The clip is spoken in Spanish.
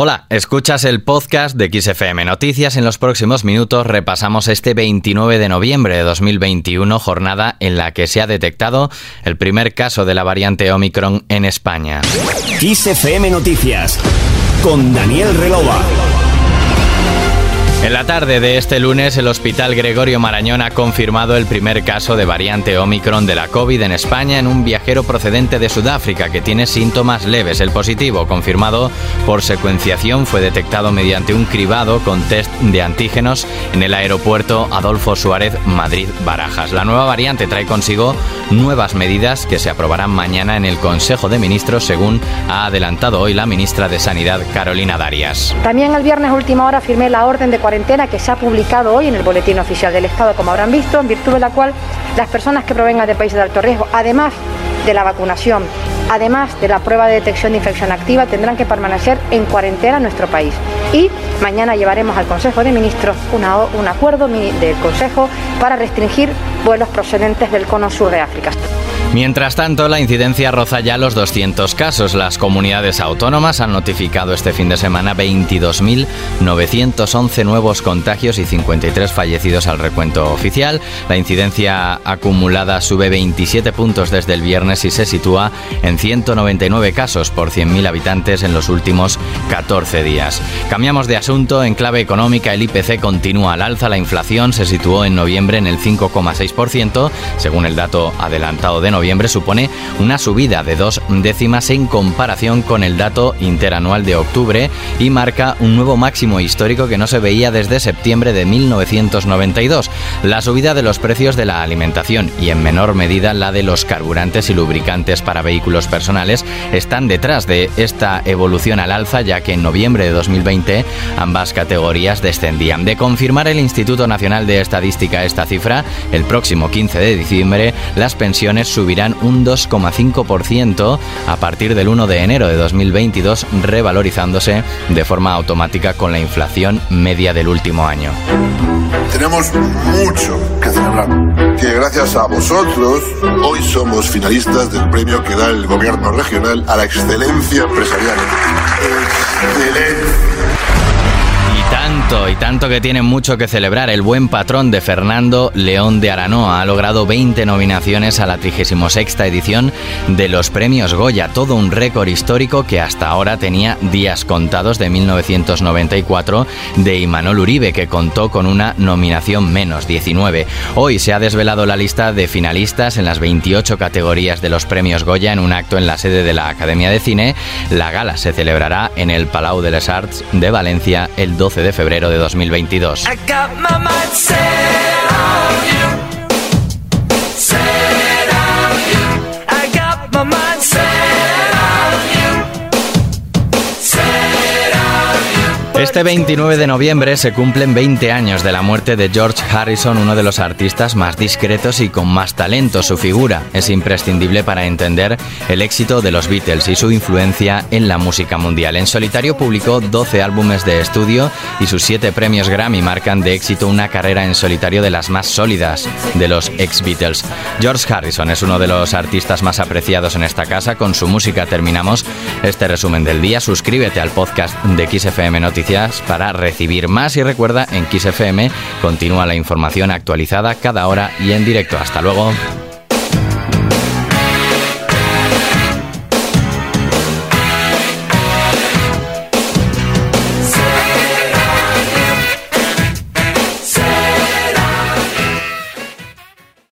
Hola, escuchas el podcast de XFM Noticias. En los próximos minutos repasamos este 29 de noviembre de 2021, jornada en la que se ha detectado el primer caso de la variante Omicron en España. XFM Noticias con Daniel Relova. En la tarde de este lunes, el Hospital Gregorio Marañón ha confirmado el primer caso de variante Omicron de la COVID en España en un viajero procedente de Sudáfrica que tiene síntomas leves. El positivo, confirmado por secuenciación, fue detectado mediante un cribado con test de antígenos en el aeropuerto Adolfo Suárez Madrid-Barajas. La nueva variante trae consigo nuevas medidas que se aprobarán mañana en el Consejo de Ministros, según ha adelantado hoy la ministra de Sanidad, Carolina Darias. También el viernes última hora firmé la orden de cuarentena que se ha publicado hoy en el Boletín Oficial del Estado, como habrán visto, en virtud de la cual las personas que provengan de países de alto riesgo, además de la vacunación, además de la prueba de detección de infección activa, tendrán que permanecer en cuarentena en nuestro país. Y mañana llevaremos al Consejo de Ministros un acuerdo del Consejo para restringir vuelos procedentes del cono sur de África. Mientras tanto, la incidencia roza ya los 200 casos. Las comunidades autónomas han notificado este fin de semana 22.911 nuevos contagios y 53 fallecidos al recuento oficial. La incidencia acumulada sube 27 puntos desde el viernes y se sitúa en 199 casos por 100.000 habitantes en los últimos 14 días. Cambiamos de asunto. En clave económica, el IPC continúa al alza. La inflación se situó en noviembre en el 5,6%, según el dato adelantado de noviembre noviembre supone una subida de dos décimas en comparación con el dato interanual de octubre y marca un nuevo máximo histórico que no se veía desde septiembre de 1992. La subida de los precios de la alimentación y en menor medida la de los carburantes y lubricantes para vehículos personales están detrás de esta evolución al alza ya que en noviembre de 2020 ambas categorías descendían. De confirmar el Instituto Nacional de Estadística esta cifra, el próximo 15 de diciembre las pensiones subirán subirán un 2,5% a partir del 1 de enero de 2022, revalorizándose de forma automática con la inflación media del último año. Tenemos mucho que celebrar, que gracias a vosotros hoy somos finalistas del premio que da el gobierno regional a la excelencia empresarial. Excelencia y tanto que tiene mucho que celebrar. El buen patrón de Fernando León de Aranoa ha logrado 20 nominaciones a la 36 edición de los premios Goya, todo un récord histórico que hasta ahora tenía días contados de 1994 de Imanol Uribe, que contó con una nominación menos, 19. Hoy se ha desvelado la lista de finalistas en las 28 categorías de los premios Goya en un acto en la sede de la Academia de Cine. La gala se celebrará en el Palau de les Arts de Valencia el 12 de febrero de 2022. Este 29 de noviembre se cumplen 20 años de la muerte de George Harrison, uno de los artistas más discretos y con más talento. Su figura es imprescindible para entender el éxito de los Beatles y su influencia en la música mundial. En solitario publicó 12 álbumes de estudio y sus 7 premios Grammy marcan de éxito una carrera en solitario de las más sólidas de los ex Beatles. George Harrison es uno de los artistas más apreciados en esta casa. Con su música terminamos este resumen del día. Suscríbete al podcast de XFM Para recibir más y recuerda en XFM continúa la información actualizada cada hora y en directo. Hasta luego.